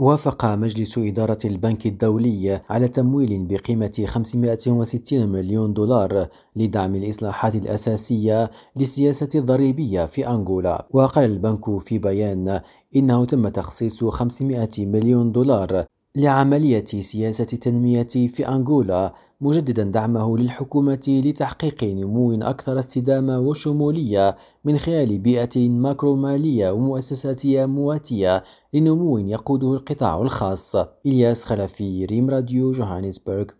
وافق مجلس إدارة البنك الدولي على تمويل بقيمة 560 مليون دولار لدعم الإصلاحات الأساسية للسياسة الضريبية في أنغولا. وقال البنك في بيان إنه تم تخصيص 500 مليون دولار لعملية سياسة التنمية في أنغولا مجددا دعمه للحكومة لتحقيق نمو أكثر استدامة وشمولية من خلال بيئة ماكرومالية ومؤسساتية مواتية لنمو يقوده القطاع الخاص. إلياس خلفي ريم راديو جوهانسبرغ.